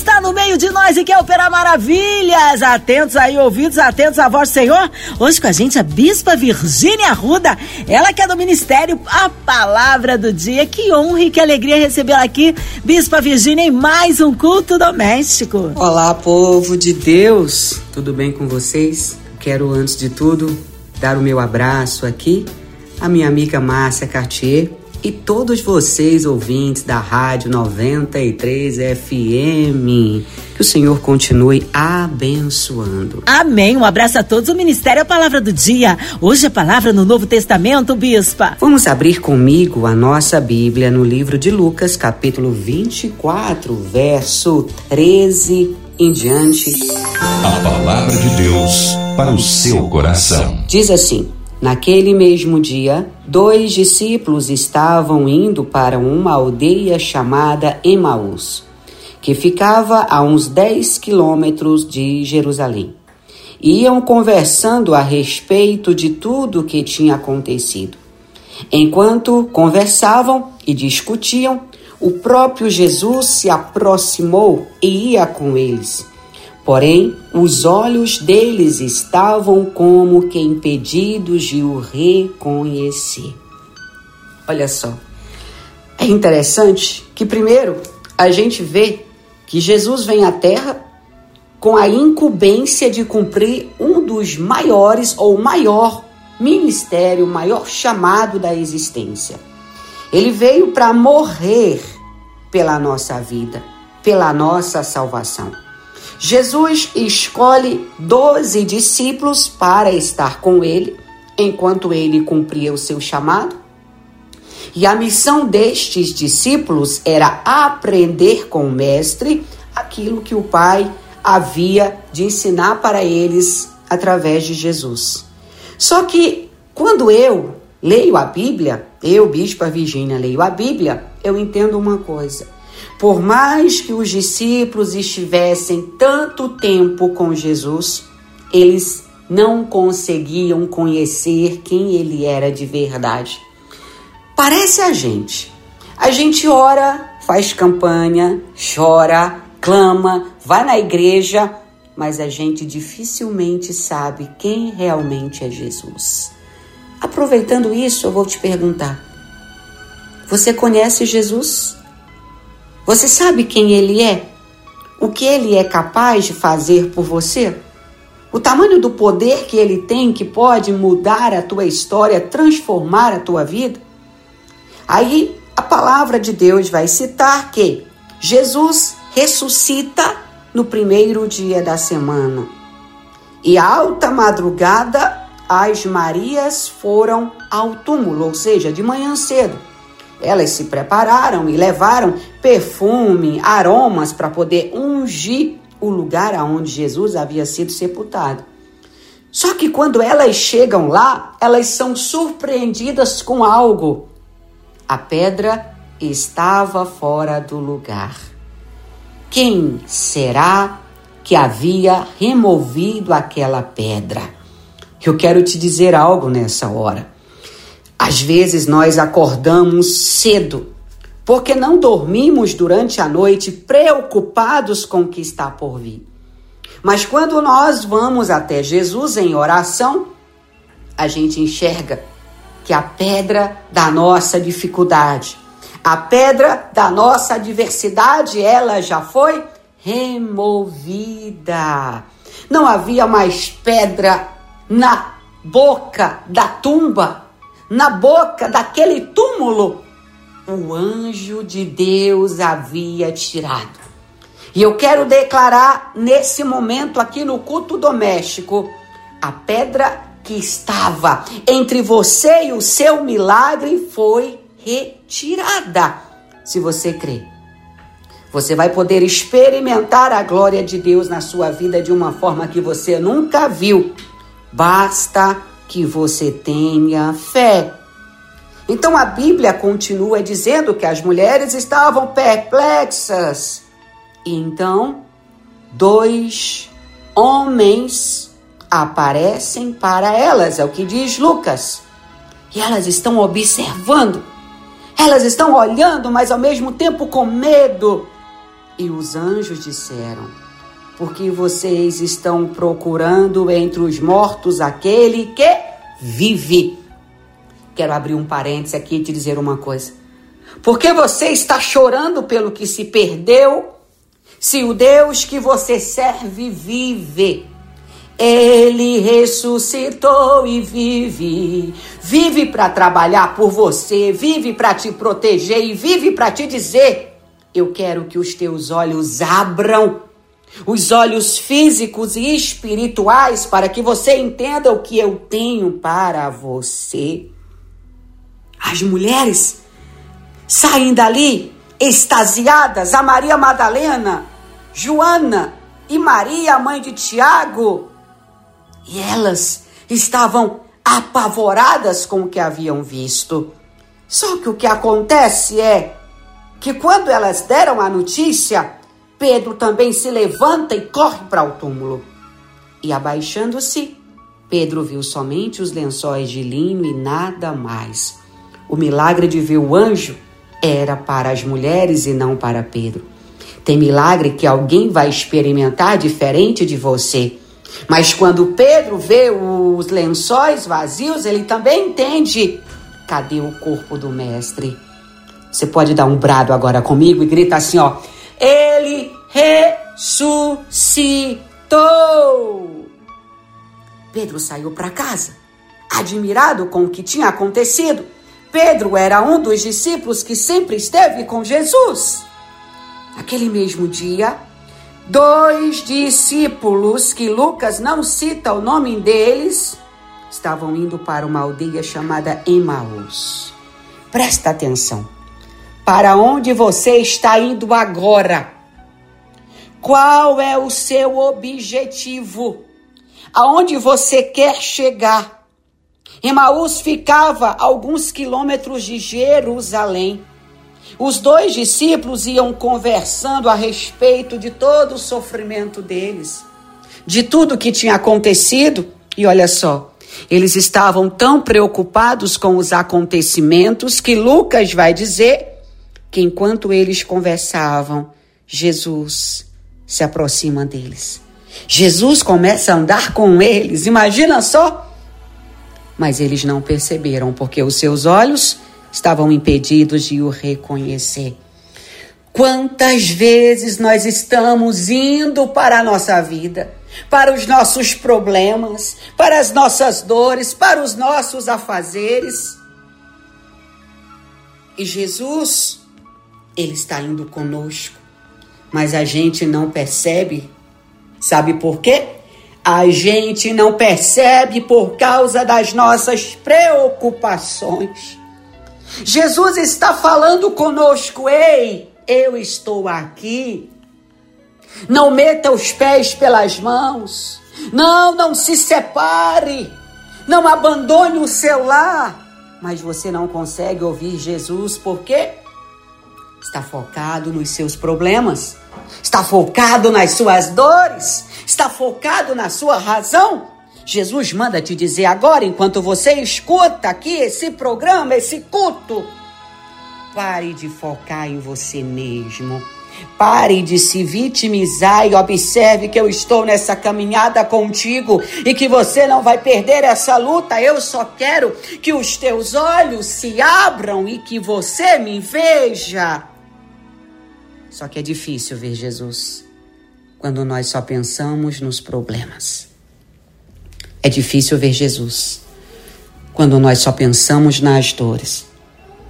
Está no meio de nós e quer operar maravilhas. Atentos aí, ouvidos, atentos à voz do Senhor. Hoje com a gente a Bispa Virgínia Arruda, ela que é do Ministério A Palavra do Dia. Que honra e que alegria recebê-la aqui, Bispa Virgínia, em mais um culto doméstico. Olá, povo de Deus, tudo bem com vocês? Quero, antes de tudo, dar o meu abraço aqui à minha amiga Márcia Cartier e todos vocês ouvintes da Rádio 93 FM. Que o Senhor continue abençoando. Amém. Um abraço a todos. O Ministério é a Palavra do Dia. Hoje a palavra no Novo Testamento, Bispa. Vamos abrir comigo a nossa Bíblia no livro de Lucas, capítulo 24, verso 13 em diante. A palavra de Deus para o seu coração. Diz assim: Naquele mesmo dia, dois discípulos estavam indo para uma aldeia chamada Emaús, que ficava a uns 10 quilômetros de Jerusalém. Iam conversando a respeito de tudo o que tinha acontecido. Enquanto conversavam e discutiam, o próprio Jesus se aproximou e ia com eles. Porém, os olhos deles estavam como que impedidos de o reconhecer. Olha só. É interessante que, primeiro, a gente vê que Jesus vem à Terra com a incumbência de cumprir um dos maiores ou maior ministério, maior chamado da existência. Ele veio para morrer pela nossa vida, pela nossa salvação. Jesus escolhe doze discípulos para estar com ele enquanto ele cumpria o seu chamado. E a missão destes discípulos era aprender com o Mestre aquilo que o Pai havia de ensinar para eles através de Jesus. Só que quando eu leio a Bíblia, eu, Bispa Virgínia, leio a Bíblia, eu entendo uma coisa. Por mais que os discípulos estivessem tanto tempo com Jesus, eles não conseguiam conhecer quem ele era de verdade. Parece a gente. A gente ora, faz campanha, chora, clama, vai na igreja, mas a gente dificilmente sabe quem realmente é Jesus. Aproveitando isso, eu vou te perguntar: você conhece Jesus? Você sabe quem ele é? O que ele é capaz de fazer por você? O tamanho do poder que ele tem que pode mudar a tua história, transformar a tua vida? Aí a palavra de Deus vai citar que Jesus ressuscita no primeiro dia da semana. E alta madrugada, as Marias foram ao túmulo, ou seja, de manhã cedo elas se prepararam e levaram perfume, aromas para poder ungir o lugar aonde Jesus havia sido sepultado. Só que quando elas chegam lá, elas são surpreendidas com algo. A pedra estava fora do lugar. Quem será que havia removido aquela pedra? Eu quero te dizer algo nessa hora. Às vezes nós acordamos cedo porque não dormimos durante a noite preocupados com o que está por vir. Mas quando nós vamos até Jesus em oração, a gente enxerga que a pedra da nossa dificuldade, a pedra da nossa adversidade, ela já foi removida. Não havia mais pedra na boca da tumba na boca daquele túmulo, o anjo de Deus havia tirado. E eu quero declarar nesse momento aqui no culto doméstico a pedra que estava entre você e o seu milagre foi retirada. Se você crê, você vai poder experimentar a glória de Deus na sua vida de uma forma que você nunca viu. Basta que você tenha fé. Então a Bíblia continua dizendo que as mulheres estavam perplexas. Então, dois homens aparecem para elas, é o que diz Lucas. E elas estão observando, elas estão olhando, mas ao mesmo tempo com medo. E os anjos disseram: Porque vocês estão procurando entre os mortos aquele que vive. Quero abrir um parênteses aqui e te dizer uma coisa. Porque você está chorando pelo que se perdeu, se o Deus que você serve vive. Ele ressuscitou e vive. Vive para trabalhar por você, vive para te proteger e vive para te dizer: Eu quero que os teus olhos abram, os olhos físicos e espirituais, para que você entenda o que eu tenho para você. As mulheres saem dali extasiadas, a Maria Madalena, Joana e Maria, mãe de Tiago, e elas estavam apavoradas com o que haviam visto. Só que o que acontece é que quando elas deram a notícia, Pedro também se levanta e corre para o túmulo. E abaixando-se, Pedro viu somente os lençóis de linho e nada mais. O milagre de ver o anjo era para as mulheres e não para Pedro. Tem milagre que alguém vai experimentar diferente de você. Mas quando Pedro vê os lençóis vazios, ele também entende: cadê o corpo do mestre? Você pode dar um brado agora comigo e grita assim, ó: Ele ressuscitou. Pedro saiu para casa, admirado com o que tinha acontecido. Pedro era um dos discípulos que sempre esteve com Jesus. Aquele mesmo dia, dois discípulos, que Lucas não cita o nome deles, estavam indo para uma aldeia chamada Emaús. Presta atenção. Para onde você está indo agora? Qual é o seu objetivo? Aonde você quer chegar? Emaús ficava a alguns quilômetros de Jerusalém. Os dois discípulos iam conversando a respeito de todo o sofrimento deles, de tudo que tinha acontecido, e olha só, eles estavam tão preocupados com os acontecimentos que Lucas vai dizer que enquanto eles conversavam, Jesus se aproxima deles. Jesus começa a andar com eles. Imagina só mas eles não perceberam, porque os seus olhos estavam impedidos de o reconhecer. Quantas vezes nós estamos indo para a nossa vida, para os nossos problemas, para as nossas dores, para os nossos afazeres. E Jesus, Ele está indo conosco, mas a gente não percebe. Sabe por quê? a gente não percebe por causa das nossas preocupações. Jesus está falando conosco, ei, eu estou aqui. Não meta os pés pelas mãos. Não, não se separe. Não abandone o seu lar. Mas você não consegue ouvir Jesus porque está focado nos seus problemas, está focado nas suas dores, está focado na sua razão? Jesus manda te dizer agora, enquanto você escuta aqui esse programa, esse culto, pare de focar em você mesmo. Pare de se vitimizar e observe que eu estou nessa caminhada contigo e que você não vai perder essa luta. Eu só quero que os teus olhos se abram e que você me veja. Só que é difícil ver Jesus quando nós só pensamos nos problemas. É difícil ver Jesus quando nós só pensamos nas dores.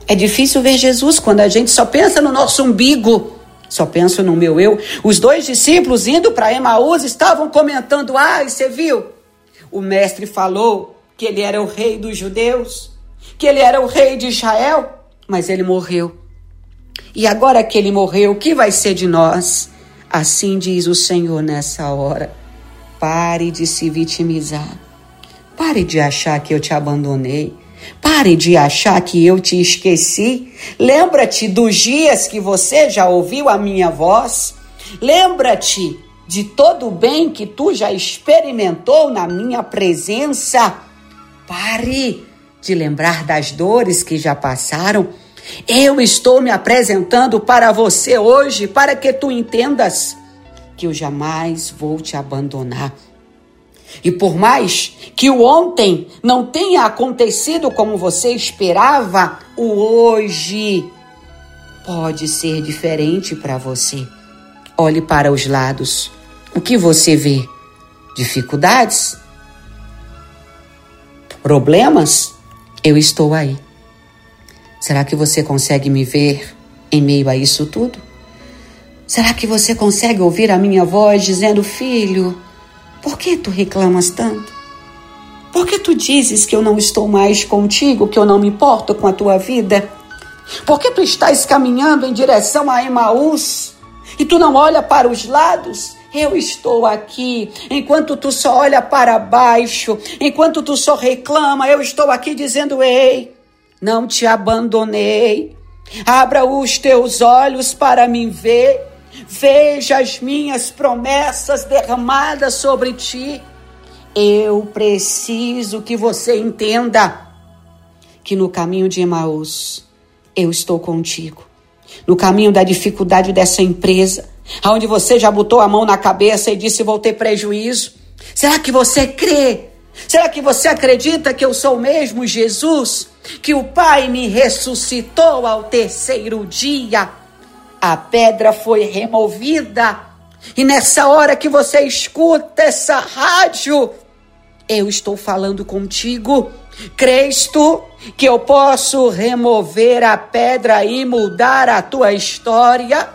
É difícil ver Jesus quando a gente só pensa no nosso umbigo, só pensa no meu eu. Os dois discípulos indo para Emaús estavam comentando: Ah, você viu? O mestre falou que ele era o rei dos judeus, que ele era o rei de Israel, mas ele morreu. E agora que ele morreu, o que vai ser de nós? Assim diz o Senhor nessa hora. Pare de se vitimizar. Pare de achar que eu te abandonei. Pare de achar que eu te esqueci. Lembra-te dos dias que você já ouviu a minha voz. Lembra-te de todo o bem que tu já experimentou na minha presença. Pare de lembrar das dores que já passaram. Eu estou me apresentando para você hoje para que tu entendas que eu jamais vou te abandonar. E por mais que o ontem não tenha acontecido como você esperava, o hoje pode ser diferente para você. Olhe para os lados. O que você vê? Dificuldades? Problemas? Eu estou aí. Será que você consegue me ver em meio a isso tudo? Será que você consegue ouvir a minha voz dizendo: Filho, por que tu reclamas tanto? Por que tu dizes que eu não estou mais contigo, que eu não me importo com a tua vida? Por que tu estás caminhando em direção a Emaús e tu não olha para os lados? Eu estou aqui. Enquanto tu só olha para baixo, enquanto tu só reclama, eu estou aqui dizendo: Ei, não te abandonei. Abra os teus olhos para me ver. Veja as minhas promessas derramadas sobre ti. Eu preciso que você entenda que no caminho de Emaús eu estou contigo. No caminho da dificuldade dessa empresa, aonde você já botou a mão na cabeça e disse vou ter prejuízo. Será que você crê? Será que você acredita que eu sou mesmo Jesus? Que o Pai me ressuscitou ao terceiro dia? A pedra foi removida. E nessa hora que você escuta essa rádio, eu estou falando contigo. Crês tu que eu posso remover a pedra e mudar a tua história?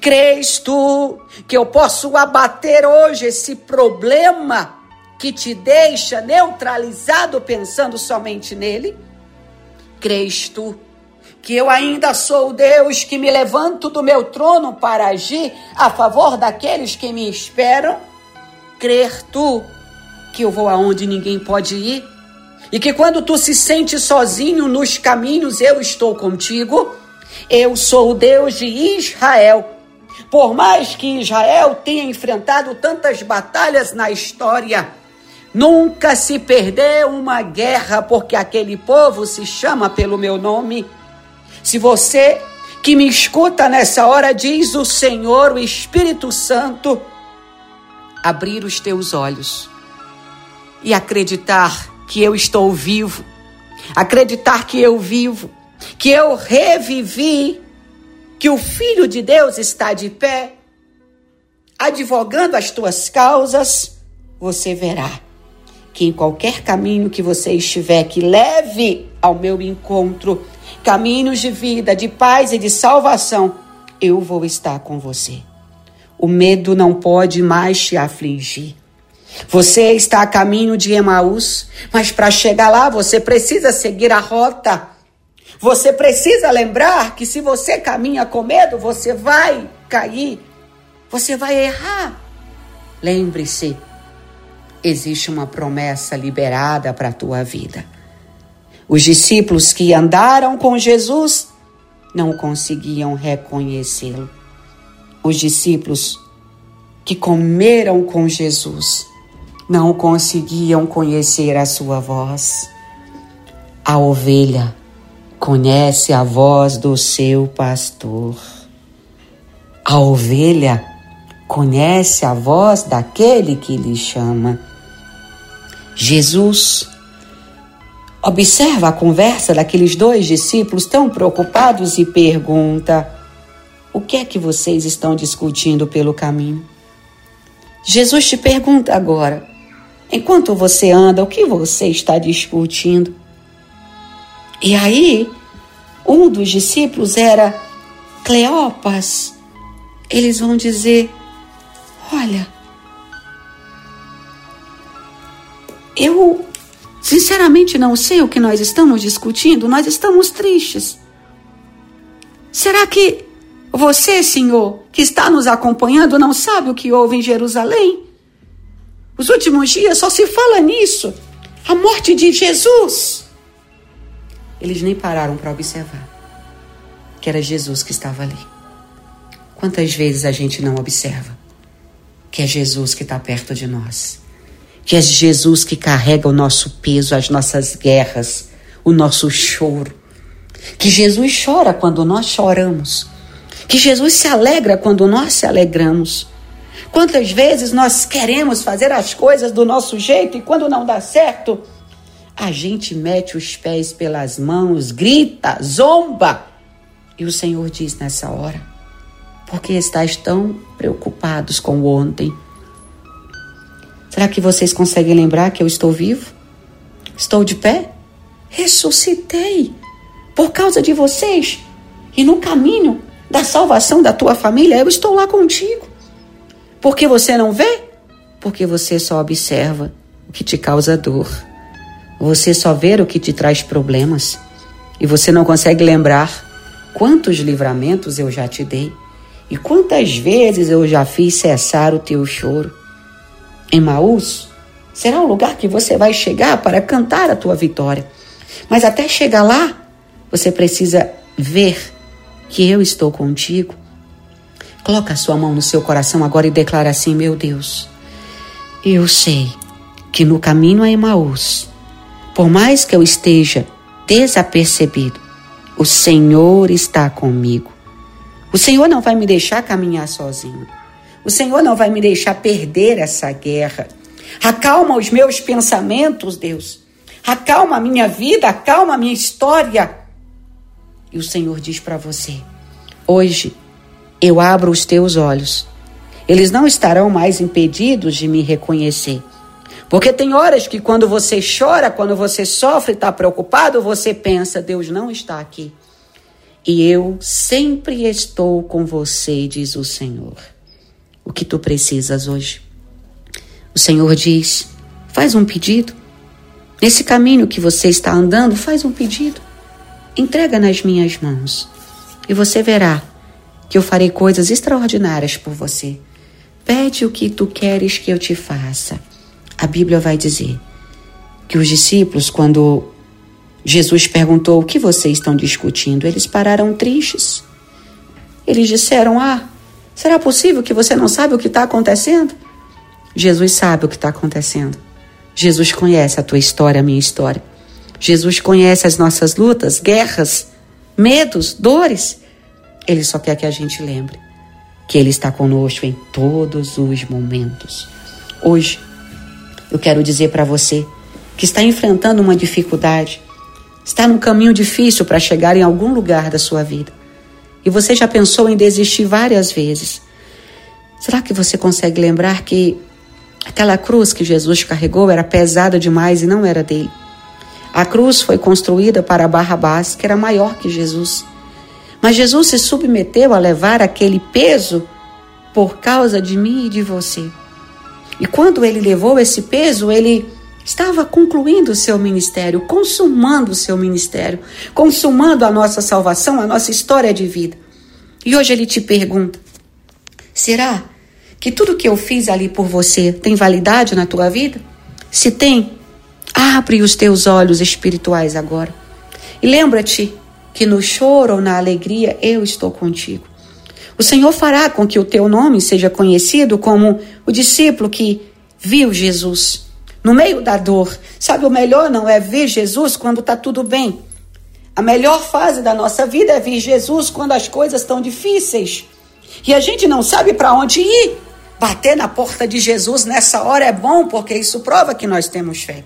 Crês tu que eu posso abater hoje esse problema que te deixa neutralizado pensando somente nele? Crês tu que eu ainda sou o Deus que me levanto do meu trono para agir a favor daqueles que me esperam? Crer tu que eu vou aonde ninguém pode ir? E que quando tu se sente sozinho nos caminhos, eu estou contigo? Eu sou o Deus de Israel. Por mais que Israel tenha enfrentado tantas batalhas na história, nunca se perdeu uma guerra porque aquele povo se chama pelo meu nome. Se você que me escuta nessa hora diz o Senhor, o Espírito Santo, abrir os teus olhos e acreditar que eu estou vivo, acreditar que eu vivo, que eu revivi, que o Filho de Deus está de pé, advogando as tuas causas, você verá que em qualquer caminho que você estiver que leve ao meu encontro, caminhos de vida, de paz e de salvação, eu vou estar com você. O medo não pode mais te afligir. Você está a caminho de Emaús, mas para chegar lá você precisa seguir a rota. Você precisa lembrar que se você caminha com medo, você vai cair, você vai errar. Lembre-se, existe uma promessa liberada para a tua vida. Os discípulos que andaram com Jesus não conseguiam reconhecê-lo. Os discípulos que comeram com Jesus não conseguiam conhecer a sua voz. A ovelha conhece a voz do seu pastor. A ovelha conhece a voz daquele que lhe chama. Jesus observa a conversa daqueles dois discípulos tão preocupados e pergunta: O que é que vocês estão discutindo pelo caminho? Jesus te pergunta agora: Enquanto você anda, o que você está discutindo? E aí, um dos discípulos era Cleopas. Eles vão dizer: Olha, eu sinceramente não sei o que nós estamos discutindo, nós estamos tristes. Será que você, Senhor, que está nos acompanhando, não sabe o que houve em Jerusalém? Os últimos dias só se fala nisso. A morte de Jesus. Eles nem pararam para observar que era Jesus que estava ali. Quantas vezes a gente não observa que é Jesus que está perto de nós, que é Jesus que carrega o nosso peso, as nossas guerras, o nosso choro. Que Jesus chora quando nós choramos. Que Jesus se alegra quando nós se alegramos. Quantas vezes nós queremos fazer as coisas do nosso jeito e quando não dá certo, a gente mete os pés pelas mãos, grita, zomba. E o Senhor diz nessa hora: por que estáis tão preocupados com o ontem? Será que vocês conseguem lembrar que eu estou vivo? Estou de pé? Ressuscitei por causa de vocês. E no caminho da salvação da tua família, eu estou lá contigo. Por que você não vê? Porque você só observa o que te causa dor. Você só vê o que te traz problemas. E você não consegue lembrar quantos livramentos eu já te dei e quantas vezes eu já fiz cessar o teu choro. Maús será o lugar que você vai chegar para cantar a tua vitória. Mas até chegar lá, você precisa ver que eu estou contigo. Coloca a sua mão no seu coração agora e declara assim: Meu Deus, eu sei que no caminho a Emaús, por mais que eu esteja desapercebido, o Senhor está comigo. O Senhor não vai me deixar caminhar sozinho. O Senhor não vai me deixar perder essa guerra. Acalma os meus pensamentos, Deus. Acalma a minha vida, acalma a minha história. E o Senhor diz para você: hoje eu abro os teus olhos. Eles não estarão mais impedidos de me reconhecer. Porque tem horas que quando você chora, quando você sofre, está preocupado, você pensa: Deus não está aqui. E eu sempre estou com você, diz o Senhor. O que tu precisas hoje? O Senhor diz: faz um pedido. Nesse caminho que você está andando, faz um pedido. Entrega nas minhas mãos. E você verá que eu farei coisas extraordinárias por você. Pede o que tu queres que eu te faça. A Bíblia vai dizer que os discípulos, quando Jesus perguntou: O que vocês estão discutindo? Eles pararam tristes. Eles disseram: Ah, será possível que você não sabe o que está acontecendo? Jesus sabe o que está acontecendo. Jesus conhece a tua história, a minha história. Jesus conhece as nossas lutas, guerras, medos, dores. Ele só quer que a gente lembre que Ele está conosco em todos os momentos. Hoje, eu quero dizer para você que está enfrentando uma dificuldade, está num caminho difícil para chegar em algum lugar da sua vida. E você já pensou em desistir várias vezes. Será que você consegue lembrar que aquela cruz que Jesus carregou era pesada demais e não era dele? A cruz foi construída para Barrabás, que era maior que Jesus. Mas Jesus se submeteu a levar aquele peso por causa de mim e de você. E quando ele levou esse peso, ele estava concluindo o seu ministério, consumando o seu ministério, consumando a nossa salvação, a nossa história de vida. E hoje ele te pergunta: será que tudo que eu fiz ali por você tem validade na tua vida? Se tem, abre os teus olhos espirituais agora. E lembra-te que no choro ou na alegria eu estou contigo. O Senhor fará com que o teu nome seja conhecido como o discípulo que viu Jesus no meio da dor. Sabe, o melhor não é ver Jesus quando está tudo bem. A melhor fase da nossa vida é ver Jesus quando as coisas estão difíceis. E a gente não sabe para onde ir. Bater na porta de Jesus nessa hora é bom, porque isso prova que nós temos fé.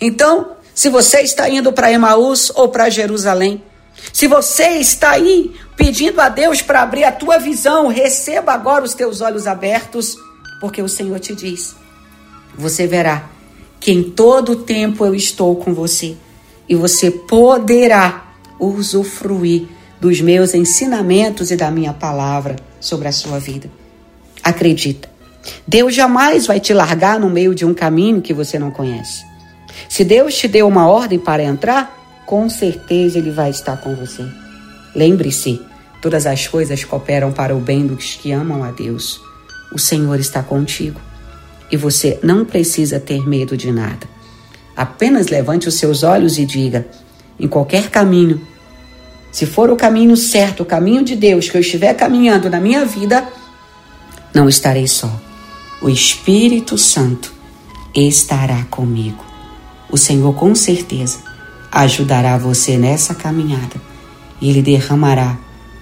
Então, se você está indo para Emaús ou para Jerusalém, se você está aí pedindo a Deus para abrir a tua visão, receba agora os teus olhos abertos, porque o Senhor te diz: você verá que em todo tempo eu estou com você e você poderá usufruir dos meus ensinamentos e da minha palavra sobre a sua vida. Acredita, Deus jamais vai te largar no meio de um caminho que você não conhece. Se Deus te deu uma ordem para entrar, com certeza Ele vai estar com você. Lembre-se, todas as coisas cooperam para o bem dos que amam a Deus. O Senhor está contigo e você não precisa ter medo de nada. Apenas levante os seus olhos e diga: em qualquer caminho, se for o caminho certo, o caminho de Deus que eu estiver caminhando na minha vida, não estarei só. o Espírito Santo estará comigo. O Senhor com certeza ajudará você nessa caminhada e Ele derramará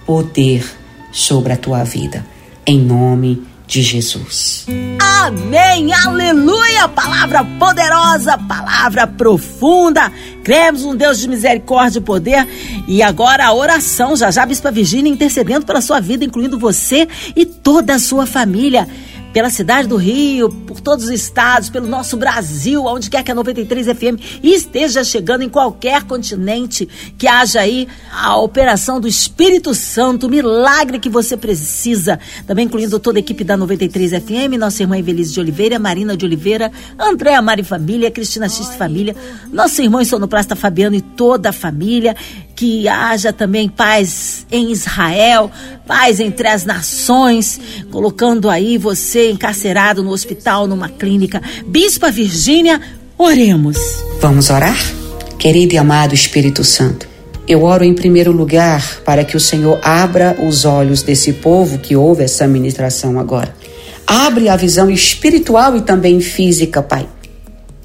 poder sobre a tua vida. Em nome de Jesus. Amém, aleluia! Palavra poderosa, palavra profunda. Cremos um Deus de misericórdia e poder. E agora a oração, já já, Bispa Virgínia intercedendo pela sua vida, incluindo você e toda a sua família pela cidade do Rio, por todos os estados, pelo nosso Brasil, onde quer que a 93 FM esteja chegando em qualquer continente, que haja aí a operação do Espírito Santo, o milagre que você precisa. Também incluindo toda a equipe da 93 FM, nossa irmã Evelise de Oliveira, Marina de Oliveira, Andréa Mari Família, Cristina X Família, nosso irmão Sonoplasta Fabiano e toda a família que haja também paz em Israel, paz entre as nações, colocando aí você encarcerado no hospital, numa clínica. Bispa Virgínia, oremos. Vamos orar? Querido e amado Espírito Santo, eu oro em primeiro lugar para que o Senhor abra os olhos desse povo que ouve essa ministração agora. Abre a visão espiritual e também física, Pai.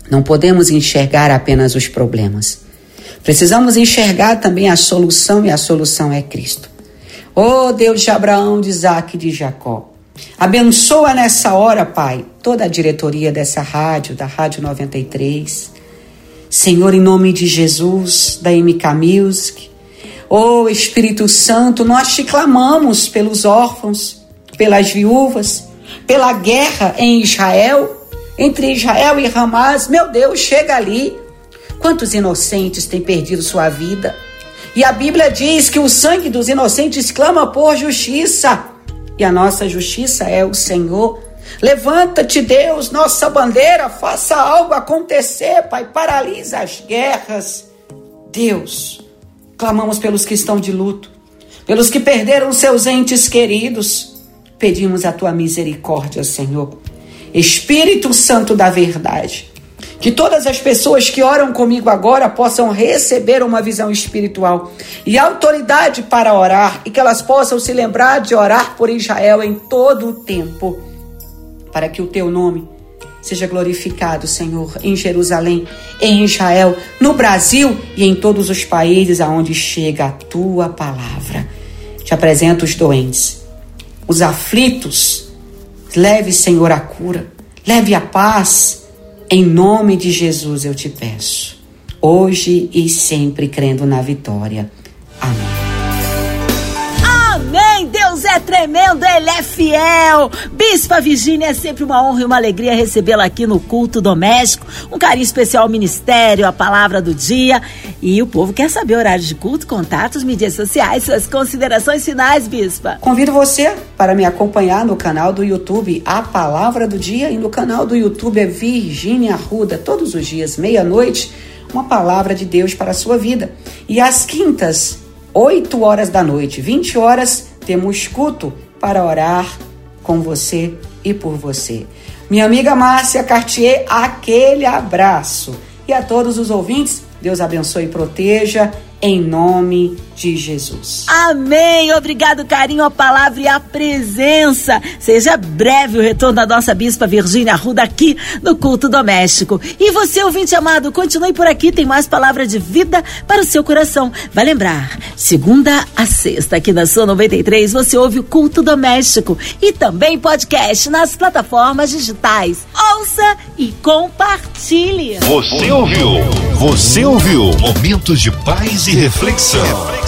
Não podemos enxergar apenas os problemas Precisamos enxergar também a solução e a solução é Cristo. Oh Deus de Abraão, de Isaac e de Jacó. Abençoa nessa hora, Pai, toda a diretoria dessa rádio, da Rádio 93. Senhor, em nome de Jesus, da MK Music. Oh Espírito Santo, nós te clamamos pelos órfãos, pelas viúvas, pela guerra em Israel, entre Israel e Hamas. Meu Deus, chega ali Quantos inocentes têm perdido sua vida? E a Bíblia diz que o sangue dos inocentes clama por justiça. E a nossa justiça é o Senhor. Levanta-te, Deus, nossa bandeira, faça algo acontecer, Pai, paralisa as guerras. Deus, clamamos pelos que estão de luto, pelos que perderam seus entes queridos. Pedimos a tua misericórdia, Senhor. Espírito Santo da verdade, que todas as pessoas que oram comigo agora possam receber uma visão espiritual e autoridade para orar e que elas possam se lembrar de orar por Israel em todo o tempo, para que o teu nome seja glorificado, Senhor, em Jerusalém, em Israel, no Brasil e em todos os países aonde chega a tua palavra. Te apresento os doentes, os aflitos. Leve, Senhor, a cura, leve a paz em nome de Jesus eu te peço, hoje e sempre crendo na vitória. Amém. Tremendo, Ele é fiel. Bispa Virgínia, é sempre uma honra e uma alegria recebê-la aqui no culto doméstico. Um carinho especial ao ministério, a palavra do dia. E o povo quer saber horários de culto, contatos, mídias sociais, suas considerações finais, Bispa. Convido você para me acompanhar no canal do YouTube A Palavra do Dia e no canal do YouTube é Virgínia Arruda, todos os dias, meia-noite, uma palavra de Deus para a sua vida. E às quintas, 8 horas da noite, 20 horas, temos culto para orar com você e por você. Minha amiga Márcia Cartier, aquele abraço. E a todos os ouvintes, Deus abençoe e proteja em nome de Jesus. Amém. Obrigado, carinho, a palavra e a presença. Seja breve o retorno da nossa bispa Virgínia Arruda aqui no culto doméstico. E você, ouvinte amado, continue por aqui, tem mais palavra de vida para o seu coração. Vai lembrar, segunda a sexta aqui na sua 93, você ouve o culto doméstico e também podcast nas plataformas digitais. Ouça e compartilhe. Você ouviu? Você ouviu? Momentos de paz e reflexão. reflexão.